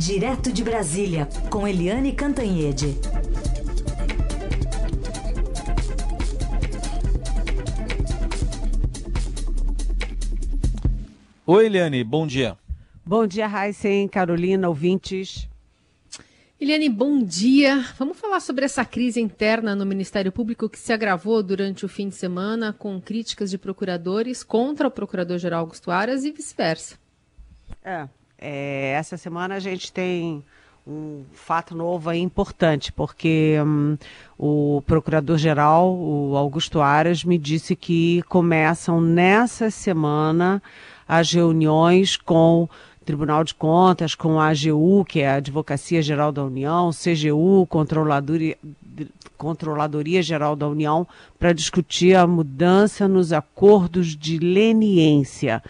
Direto de Brasília, com Eliane Cantanhede. Oi, Eliane, bom dia. Bom dia, Raíssen, Carolina, ouvintes. Eliane, bom dia. Vamos falar sobre essa crise interna no Ministério Público que se agravou durante o fim de semana com críticas de procuradores contra o Procurador-Geral Augusto Aras e vice-versa. É, é, essa semana a gente tem um fato novo aí importante, porque hum, o Procurador-Geral, o Augusto Aras, me disse que começam nessa semana as reuniões com o Tribunal de Contas, com a AGU, que é a Advocacia Geral da União, CGU, Controladoria, Controladoria Geral da União, para discutir a mudança nos acordos de leniência.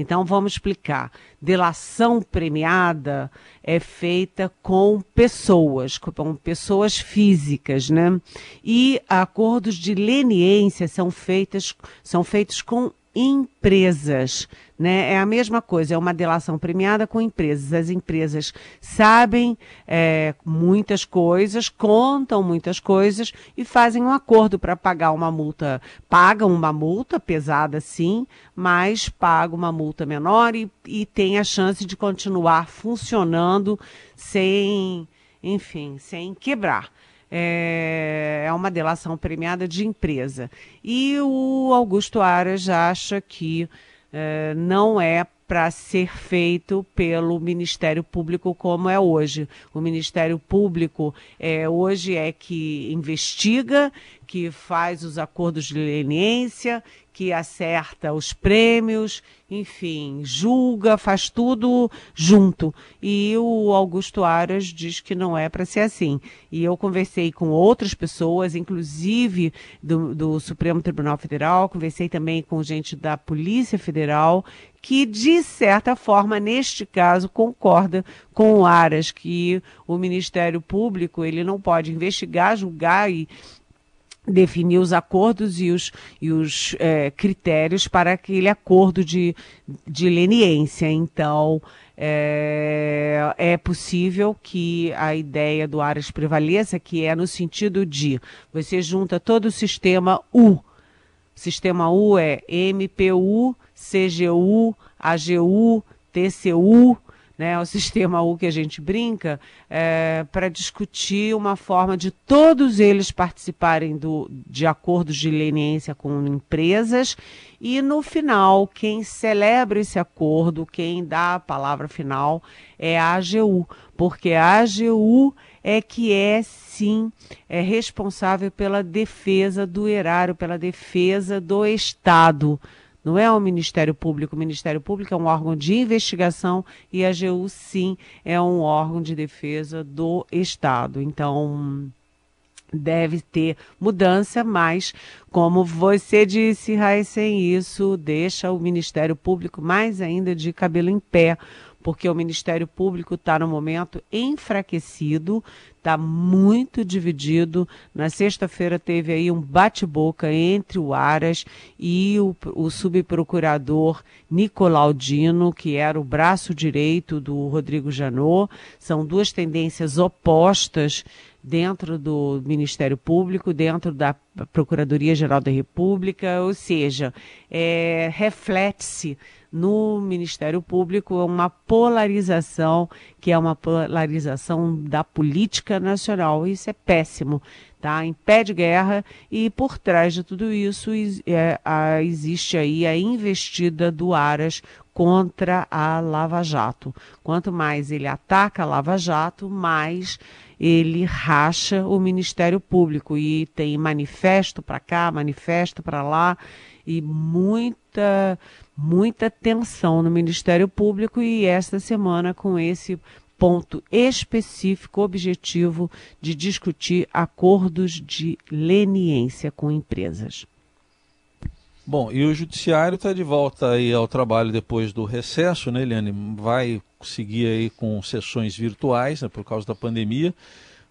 Então vamos explicar. Delação premiada é feita com pessoas, com pessoas físicas, né? E acordos de leniência são feitos, são feitos com empresas. Né? É a mesma coisa, é uma delação premiada com empresas. As empresas sabem é, muitas coisas, contam muitas coisas e fazem um acordo para pagar uma multa. Pagam uma multa pesada, sim, mas pagam uma multa menor e, e tem a chance de continuar funcionando sem, enfim, sem quebrar é, é uma delação premiada de empresa. E o Augusto Aras acha que é, não é para ser feito pelo Ministério Público como é hoje. O Ministério Público é, hoje é que investiga, que faz os acordos de leniência, que acerta os prêmios, enfim, julga, faz tudo junto. E o Augusto Aras diz que não é para ser assim. E eu conversei com outras pessoas, inclusive do, do Supremo Tribunal Federal, conversei também com gente da Polícia Federal, que, de certa forma, neste caso, concorda com o Aras, que o Ministério Público ele não pode investigar, julgar e definir os acordos e os, e os é, critérios para aquele acordo de, de leniência. Então, é, é, possível que a ideia do Aras prevaleça, que é no sentido de você junta todo o sistema U. Sistema U é MPU, CGU, AGU, TCU, né, o sistema U que a gente brinca, é, para discutir uma forma de todos eles participarem do, de acordos de leniência com empresas. E no final, quem celebra esse acordo, quem dá a palavra final é a AGU, porque a AGU é que é sim é responsável pela defesa do erário, pela defesa do Estado não é o Ministério Público. O Ministério Público é um órgão de investigação e a AGU, sim, é um órgão de defesa do Estado. Então, deve ter mudança, mas, como você disse, sem isso deixa o Ministério Público mais ainda de cabelo em pé porque o Ministério Público está no momento enfraquecido, está muito dividido. Na sexta-feira teve aí um bate-boca entre o Aras e o, o subprocurador Nicolau Dino, que era o braço direito do Rodrigo Janot. São duas tendências opostas dentro do Ministério Público, dentro da Procuradoria-Geral da República, ou seja, é, reflete-se no Ministério Público uma polarização, que é uma polarização da política nacional. Isso é péssimo, tá? Em pé de guerra e por trás de tudo isso é, a, existe aí a investida do Aras contra a Lava Jato. Quanto mais ele ataca a Lava Jato, mais ele racha o Ministério Público e tem manifesto para cá, manifesto para lá e muita muita tensão no Ministério Público e esta semana com esse ponto específico, objetivo de discutir acordos de leniência com empresas. Bom, e o judiciário está de volta aí ao trabalho depois do recesso, né, Eliane? Vai seguir aí com sessões virtuais, né, por causa da pandemia,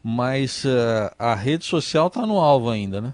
mas uh, a rede social está no alvo ainda, né?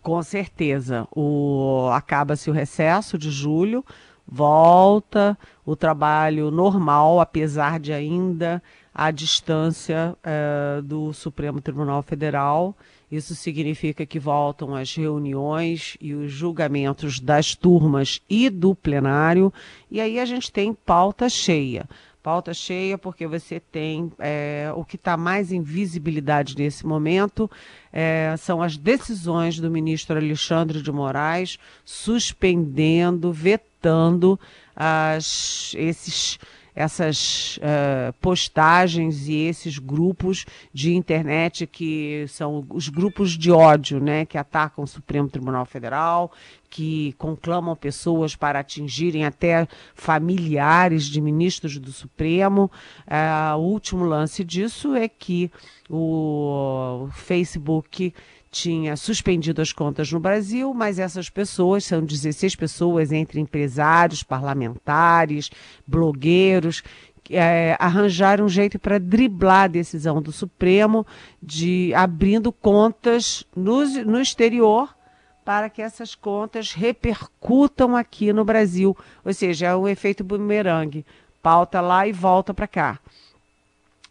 Com certeza. O... Acaba-se o recesso de julho, volta o trabalho normal, apesar de ainda a distância é, do Supremo Tribunal Federal. Isso significa que voltam as reuniões e os julgamentos das turmas e do plenário, e aí a gente tem pauta cheia. Pauta cheia porque você tem é, o que está mais em visibilidade nesse momento é, são as decisões do ministro Alexandre de Moraes suspendendo, vetando as, esses essas uh, postagens e esses grupos de internet que são os grupos de ódio, né, que atacam o Supremo Tribunal Federal, que conclamam pessoas para atingirem até familiares de ministros do Supremo. Uh, o último lance disso é que o Facebook tinha suspendido as contas no Brasil, mas essas pessoas, são 16 pessoas, entre empresários, parlamentares, blogueiros, é, arranjaram um jeito para driblar a decisão do Supremo de abrindo contas no, no exterior para que essas contas repercutam aqui no Brasil. Ou seja, é um efeito bumerangue. Pauta lá e volta para cá.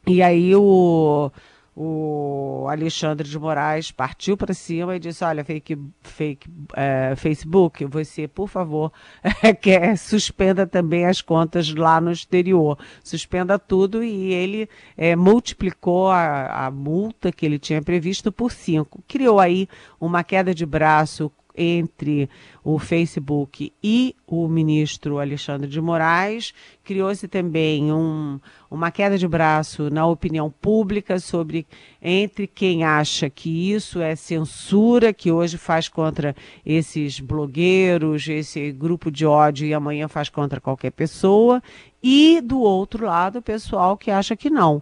E aí o o Alexandre de Moraes partiu para cima e disse: Olha, fake, fake é, Facebook, você, por favor, quer suspenda também as contas lá no exterior. Suspenda tudo e ele é, multiplicou a, a multa que ele tinha previsto por cinco. Criou aí uma queda de braço entre o Facebook e o ministro Alexandre de Moraes. Criou-se também um, uma queda de braço na opinião pública sobre entre quem acha que isso é censura, que hoje faz contra esses blogueiros, esse grupo de ódio e amanhã faz contra qualquer pessoa, e do outro lado, o pessoal que acha que não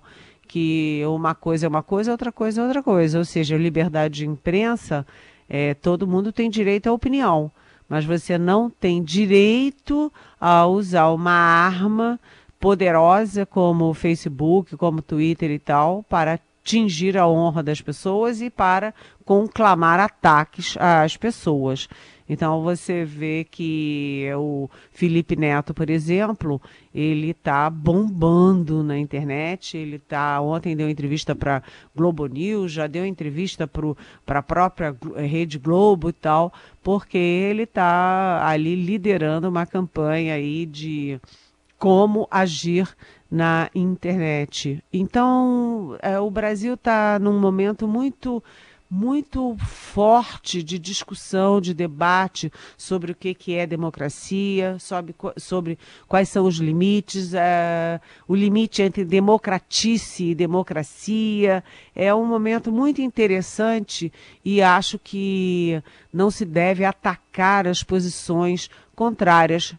que uma coisa é uma coisa, outra coisa é outra coisa. Ou seja, liberdade de imprensa é, todo mundo tem direito à opinião, mas você não tem direito a usar uma arma poderosa como o Facebook, como o Twitter e tal, para atingir a honra das pessoas e para conclamar ataques às pessoas. Então você vê que o Felipe Neto, por exemplo, ele está bombando na internet. Ele tá ontem deu entrevista para Globo News, já deu entrevista para a própria Rede Globo e tal, porque ele está ali liderando uma campanha aí de como agir na internet. Então, é, o Brasil está num momento muito muito forte de discussão, de debate sobre o que, que é democracia, sobre, sobre quais são os limites, é, o limite entre democratice e democracia. É um momento muito interessante e acho que não se deve atacar as posições contrárias.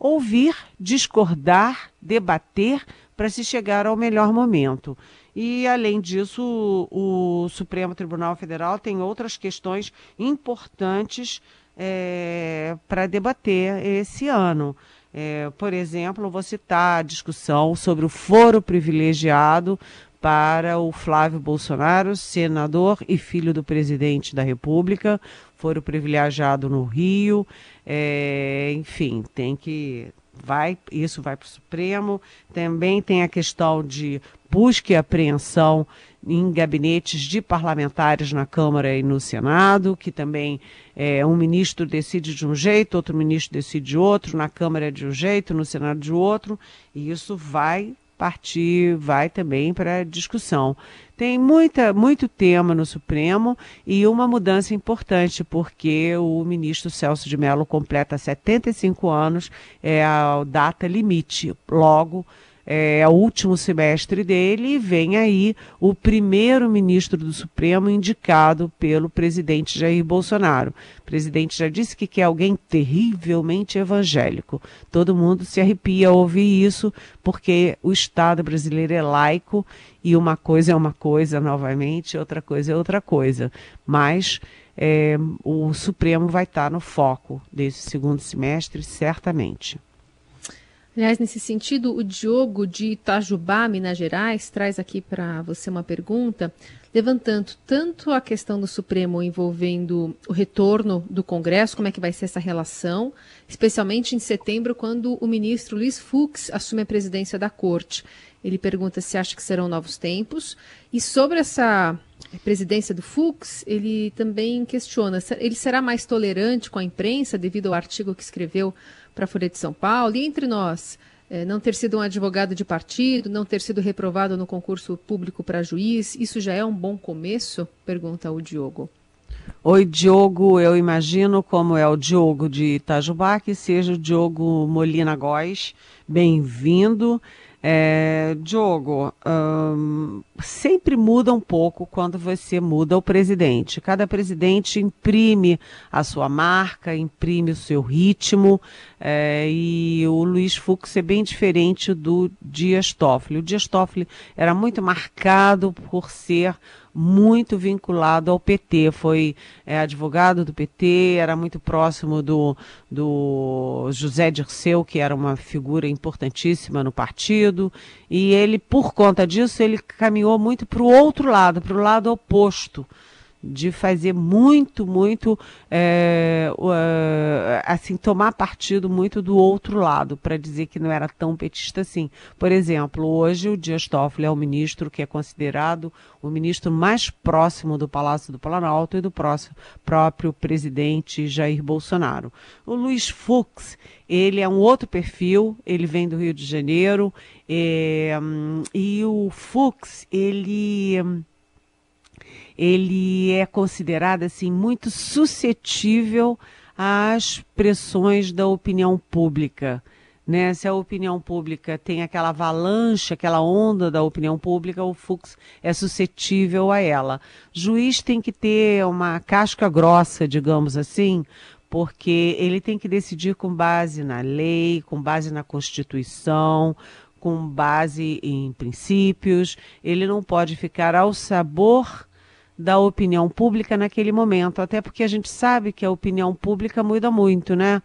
Ouvir, discordar, debater para se chegar ao melhor momento. E, além disso, o, o Supremo Tribunal Federal tem outras questões importantes é, para debater esse ano. É, por exemplo, vou citar a discussão sobre o foro privilegiado para o Flávio Bolsonaro, senador e filho do presidente da República, foro privilegiado no Rio. É, enfim, tem que vai, isso vai para o Supremo. Também tem a questão de busca e apreensão em gabinetes de parlamentares na Câmara e no Senado, que também é, um ministro decide de um jeito, outro ministro decide de outro, na Câmara é de um jeito, no Senado de outro, e isso vai partir, vai também para discussão. Tem muita, muito tema no Supremo e uma mudança importante, porque o ministro Celso de Mello completa 75 anos, é a data limite. Logo, é, o último semestre dele e vem aí o primeiro ministro do Supremo indicado pelo presidente Jair Bolsonaro. O presidente já disse que quer alguém terrivelmente evangélico. Todo mundo se arrepia ao ouvir isso, porque o Estado brasileiro é laico e uma coisa é uma coisa novamente, outra coisa é outra coisa. Mas é, o Supremo vai estar no foco desse segundo semestre, certamente. Aliás, nesse sentido, o Diogo de Itajubá, Minas Gerais, traz aqui para você uma pergunta, levantando tanto a questão do Supremo envolvendo o retorno do Congresso, como é que vai ser essa relação, especialmente em setembro, quando o ministro Luiz Fux assume a presidência da Corte. Ele pergunta se acha que serão novos tempos. E sobre essa presidência do Fux, ele também questiona: ele será mais tolerante com a imprensa devido ao artigo que escreveu para a Folha de São Paulo? E entre nós, é, não ter sido um advogado de partido, não ter sido reprovado no concurso público para juiz, isso já é um bom começo? Pergunta o Diogo. Oi, Diogo, eu imagino como é o Diogo de Itajubá, que seja o Diogo Molina Góes. Bem-vindo. É, Diogo, hum, sempre muda um pouco quando você muda o presidente. Cada presidente imprime a sua marca, imprime o seu ritmo, é, e o Luiz Fux é bem diferente do Dias Toffoli. O Dias Toffoli era muito marcado por ser muito vinculado ao PT, foi é, advogado do PT, era muito próximo do, do José Dirceu, que era uma figura importantíssima no partido, e ele, por conta disso, ele caminhou muito para o outro lado, para o lado oposto de fazer muito, muito, é, assim, tomar partido muito do outro lado, para dizer que não era tão petista assim. Por exemplo, hoje o Dias Toffoli é o ministro que é considerado o ministro mais próximo do Palácio do Planalto e do próximo, próprio presidente Jair Bolsonaro. O Luiz Fux, ele é um outro perfil, ele vem do Rio de Janeiro, é, e o Fux, ele ele é considerado assim muito suscetível às pressões da opinião pública. Né? Se a opinião pública tem aquela avalanche, aquela onda da opinião pública, o Fux é suscetível a ela. Juiz tem que ter uma casca grossa, digamos assim, porque ele tem que decidir com base na lei, com base na Constituição, com base em princípios. Ele não pode ficar ao sabor da opinião pública naquele momento, até porque a gente sabe que a opinião pública muda muito, né?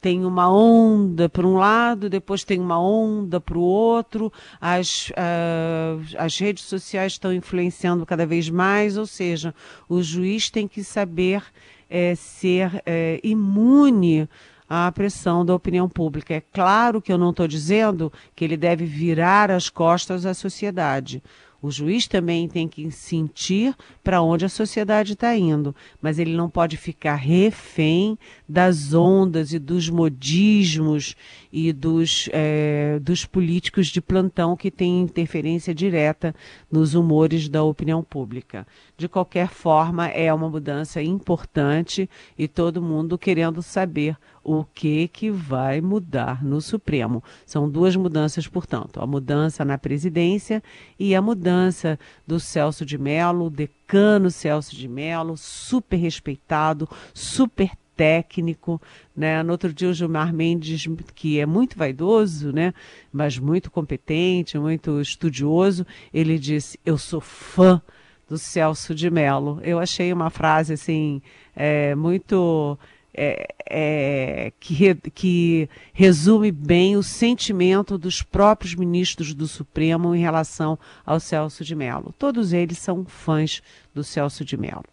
Tem uma onda para um lado, depois tem uma onda para o outro, as, uh, as redes sociais estão influenciando cada vez mais, ou seja, o juiz tem que saber é, ser é, imune à pressão da opinião pública. É claro que eu não estou dizendo que ele deve virar as costas à sociedade. O juiz também tem que sentir para onde a sociedade está indo, mas ele não pode ficar refém das ondas e dos modismos e dos, é, dos políticos de plantão que têm interferência direta nos humores da opinião pública. De qualquer forma, é uma mudança importante e todo mundo querendo saber o que que vai mudar no Supremo. São duas mudanças, portanto, a mudança na presidência e a mudança do Celso de Mello, decano Celso de Mello, super respeitado, super técnico, né? No outro dia o Gilmar Mendes, que é muito vaidoso, né? Mas muito competente, muito estudioso, ele disse: "Eu sou fã do Celso de Mello". Eu achei uma frase assim é, muito é, é, que, que resume bem o sentimento dos próprios ministros do Supremo em relação ao Celso de Mello. Todos eles são fãs do Celso de Mello.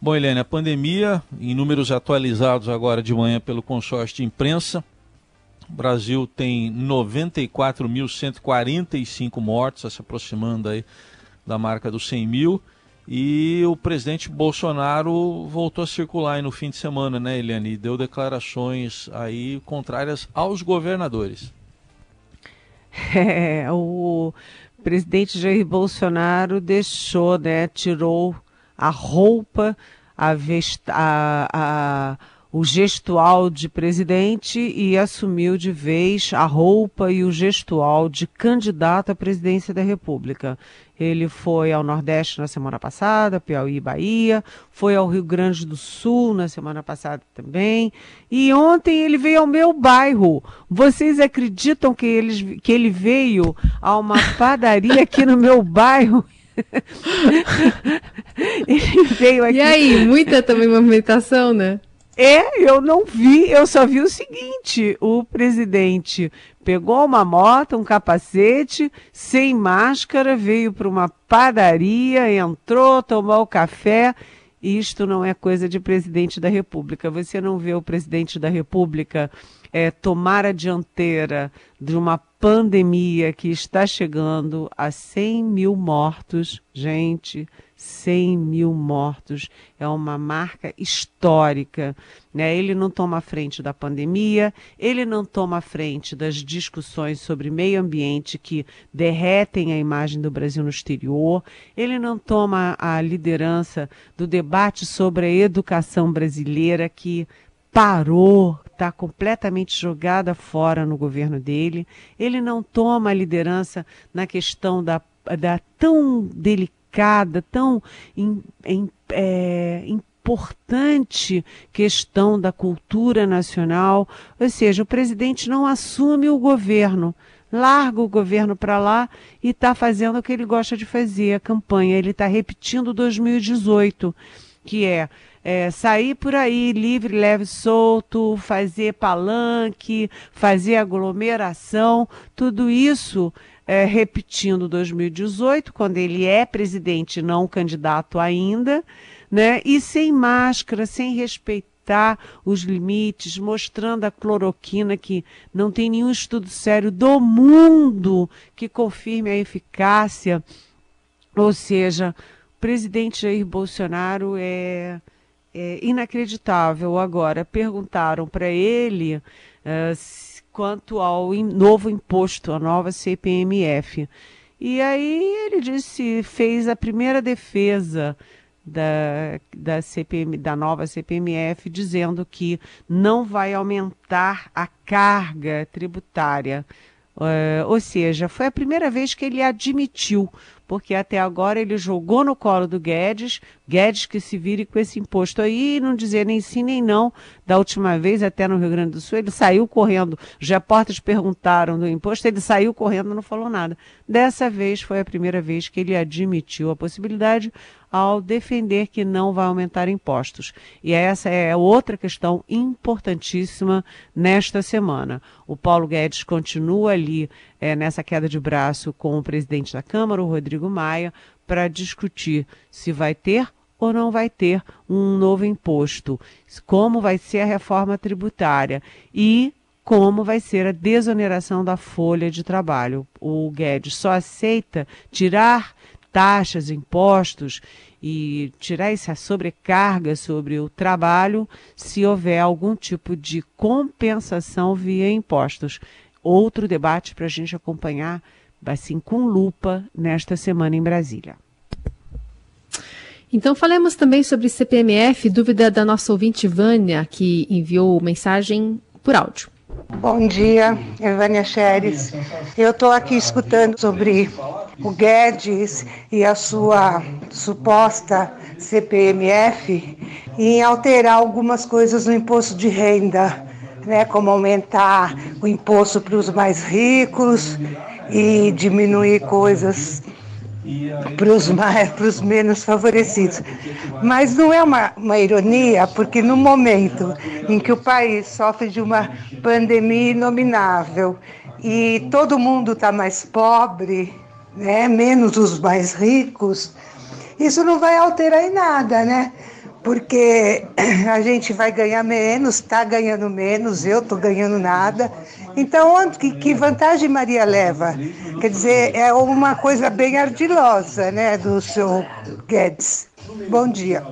Bom, Helene, a pandemia, em números atualizados agora de manhã pelo consórcio de imprensa, o Brasil tem 94.145 mortos, se aproximando aí da marca dos 100 mil. E o presidente Bolsonaro voltou a circular no fim de semana, né, Eliane? E deu declarações aí contrárias aos governadores. É, o presidente Jair Bolsonaro deixou, né, tirou a roupa, a, vesta, a, a o gestual de presidente e assumiu de vez a roupa e o gestual de candidato à presidência da República. Ele foi ao Nordeste na semana passada, Piauí e Bahia, foi ao Rio Grande do Sul na semana passada também, e ontem ele veio ao meu bairro. Vocês acreditam que ele, que ele veio a uma padaria aqui no meu bairro? ele veio aqui. E aí, muita também movimentação, né? É, eu não vi, eu só vi o seguinte: o presidente Pegou uma moto, um capacete, sem máscara, veio para uma padaria, entrou, tomou café. Isto não é coisa de presidente da República. Você não vê o presidente da República é, tomar a dianteira de uma pandemia que está chegando a 100 mil mortos. Gente, 100 mil mortos é uma marca histórica. Né? Ele não toma frente da pandemia, ele não toma frente das discussões sobre meio ambiente que derretem a imagem do Brasil no exterior, ele não toma a liderança do debate sobre a educação brasileira que parou, está completamente jogada fora no governo dele. Ele não toma a liderança na questão da, da tão delicada, tão in, in, é, importante questão da cultura nacional. Ou seja, o presidente não assume o governo larga o governo para lá e está fazendo o que ele gosta de fazer, a campanha. Ele está repetindo 2018, que é é, sair por aí livre, leve, solto, fazer palanque, fazer aglomeração, tudo isso é, repetindo 2018, quando ele é presidente, não candidato ainda, né? E sem máscara, sem respeitar os limites, mostrando a cloroquina que não tem nenhum estudo sério do mundo que confirme a eficácia. Ou seja, o presidente Jair Bolsonaro é é, inacreditável. Agora, perguntaram para ele uh, quanto ao novo imposto, a nova CPMF. E aí ele disse, fez a primeira defesa da, da, CPM, da nova CPMF, dizendo que não vai aumentar a carga tributária. Uh, ou seja, foi a primeira vez que ele admitiu porque até agora ele jogou no colo do Guedes, Guedes que se vire com esse imposto aí, não dizer nem sim nem não. Da última vez, até no Rio Grande do Sul, ele saiu correndo. Os repórteres perguntaram do imposto, ele saiu correndo, não falou nada. Dessa vez foi a primeira vez que ele admitiu a possibilidade ao defender que não vai aumentar impostos. E essa é outra questão importantíssima nesta semana. O Paulo Guedes continua ali é, nessa queda de braço com o presidente da Câmara, o Rodrigo Maia, para discutir se vai ter ou não vai ter um novo imposto, como vai ser a reforma tributária e como vai ser a desoneração da folha de trabalho. O Guedes só aceita tirar taxas, impostos e tirar essa sobrecarga sobre o trabalho se houver algum tipo de compensação via impostos. Outro debate para a gente acompanhar, assim, com lupa, nesta semana em Brasília. Então falemos também sobre CPMF, dúvida da nossa ouvinte Vânia, que enviou mensagem por áudio. Bom dia, Evânia Xeres. Eu estou aqui escutando sobre o Guedes e a sua suposta CPMF em alterar algumas coisas no imposto de renda, né, como aumentar o imposto para os mais ricos e diminuir coisas para os mais, para os menos favorecidos. Mas não é uma, uma ironia, porque no momento em que o país sofre de uma pandemia inominável e todo mundo está mais pobre, né, menos os mais ricos, isso não vai alterar em nada, né? Porque a gente vai ganhar menos, está ganhando menos, eu estou ganhando nada. Então, onde, que, que, vantagem Maria leva? Quer dizer, é uma coisa bem ardilosa, né, do seu Guedes. Bom dia.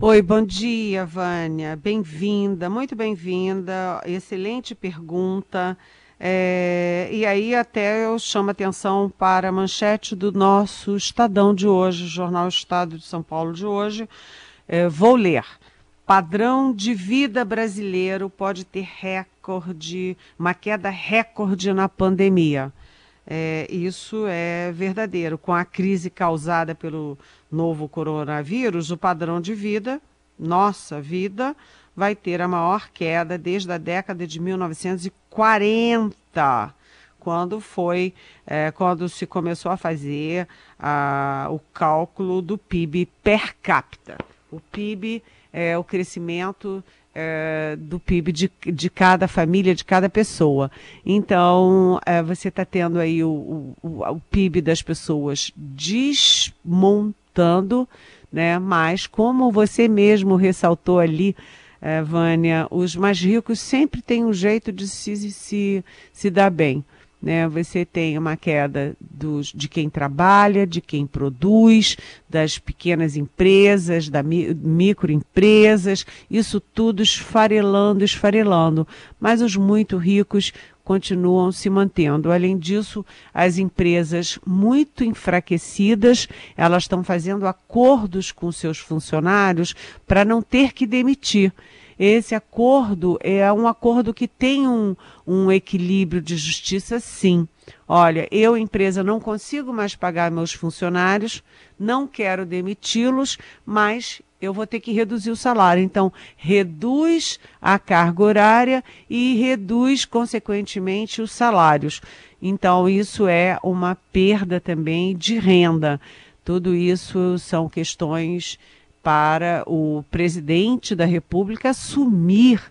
Oi, bom dia, Vânia. Bem-vinda, muito bem-vinda. Excelente pergunta. É, e aí até eu chamo atenção para a manchete do nosso Estadão de hoje, Jornal Estado de São Paulo de hoje. É, vou ler. Padrão de vida brasileiro pode ter recorde, uma queda recorde na pandemia. É, isso é verdadeiro. Com a crise causada pelo novo coronavírus, o padrão de vida, nossa vida, vai ter a maior queda desde a década de 1940, quando foi é, quando se começou a fazer a, o cálculo do PIB per capita. O PIB é o crescimento é, do PIB de, de cada família, de cada pessoa. Então, é, você está tendo aí o, o, o PIB das pessoas desmontando, né? Mas, como você mesmo ressaltou ali, é, Vânia, os mais ricos sempre têm um jeito de se, se, se dar bem. Né? Você tem uma queda dos, de quem trabalha, de quem produz, das pequenas empresas, das microempresas, isso tudo esfarelando, esfarelando. Mas os muito ricos continuam se mantendo. Além disso, as empresas muito enfraquecidas, elas estão fazendo acordos com seus funcionários para não ter que demitir. Esse acordo é um acordo que tem um, um equilíbrio de justiça, sim. Olha, eu, empresa, não consigo mais pagar meus funcionários, não quero demiti-los, mas eu vou ter que reduzir o salário. Então, reduz a carga horária e reduz, consequentemente, os salários. Então, isso é uma perda também de renda. Tudo isso são questões para o presidente da República assumir,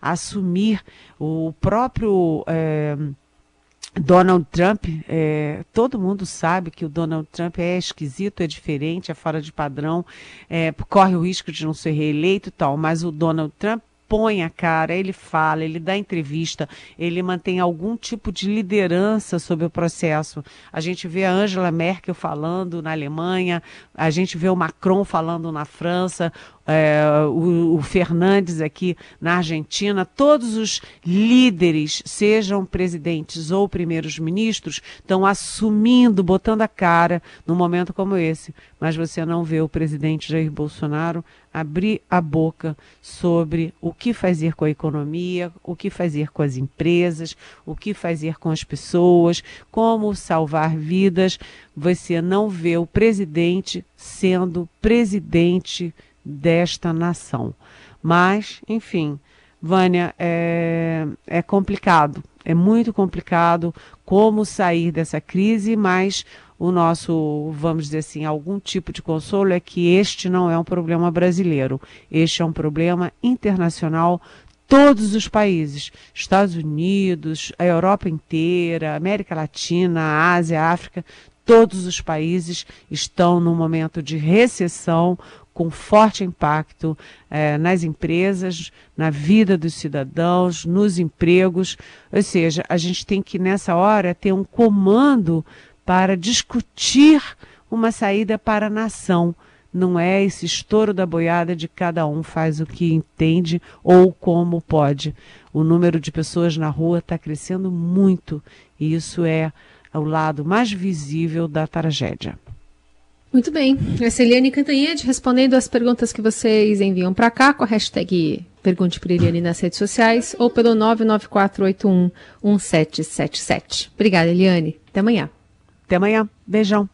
assumir o próprio é, Donald Trump, é, todo mundo sabe que o Donald Trump é esquisito, é diferente, é fora de padrão, é, corre o risco de não ser reeleito e tal, mas o Donald Trump põe a cara, ele fala, ele dá entrevista, ele mantém algum tipo de liderança sobre o processo. A gente vê a Angela Merkel falando na Alemanha, a gente vê o Macron falando na França, é, o, o, Fernandes aqui na Argentina, todos os líderes, sejam presidentes ou primeiros ministros, estão assumindo, botando a cara num momento como esse. Mas você não vê o presidente Jair Bolsonaro abrir a boca sobre o que fazer com a economia, o que fazer com as empresas, o que fazer com as pessoas, como salvar vidas. Você não vê o presidente sendo presidente desta nação. Mas, enfim, Vânia, é, é complicado, é muito complicado como sair dessa crise, mas o nosso, vamos dizer assim, algum tipo de consolo é que este não é um problema brasileiro, este é um problema internacional. Todos os países, Estados Unidos, a Europa inteira, América Latina, Ásia, África, todos os países estão num momento de recessão, com forte impacto eh, nas empresas, na vida dos cidadãos, nos empregos. Ou seja, a gente tem que, nessa hora, ter um comando para discutir uma saída para a nação. Não é esse estouro da boiada de cada um faz o que entende ou como pode. O número de pessoas na rua está crescendo muito e isso é o lado mais visível da tragédia. Muito bem. Essa é Eliane Cantanhede respondendo as perguntas que vocês enviam para cá com a hashtag Pergunte para Eliane nas redes sociais ou pelo 994811777. Obrigada, Eliane. Até amanhã. Até amanhã. Beijão.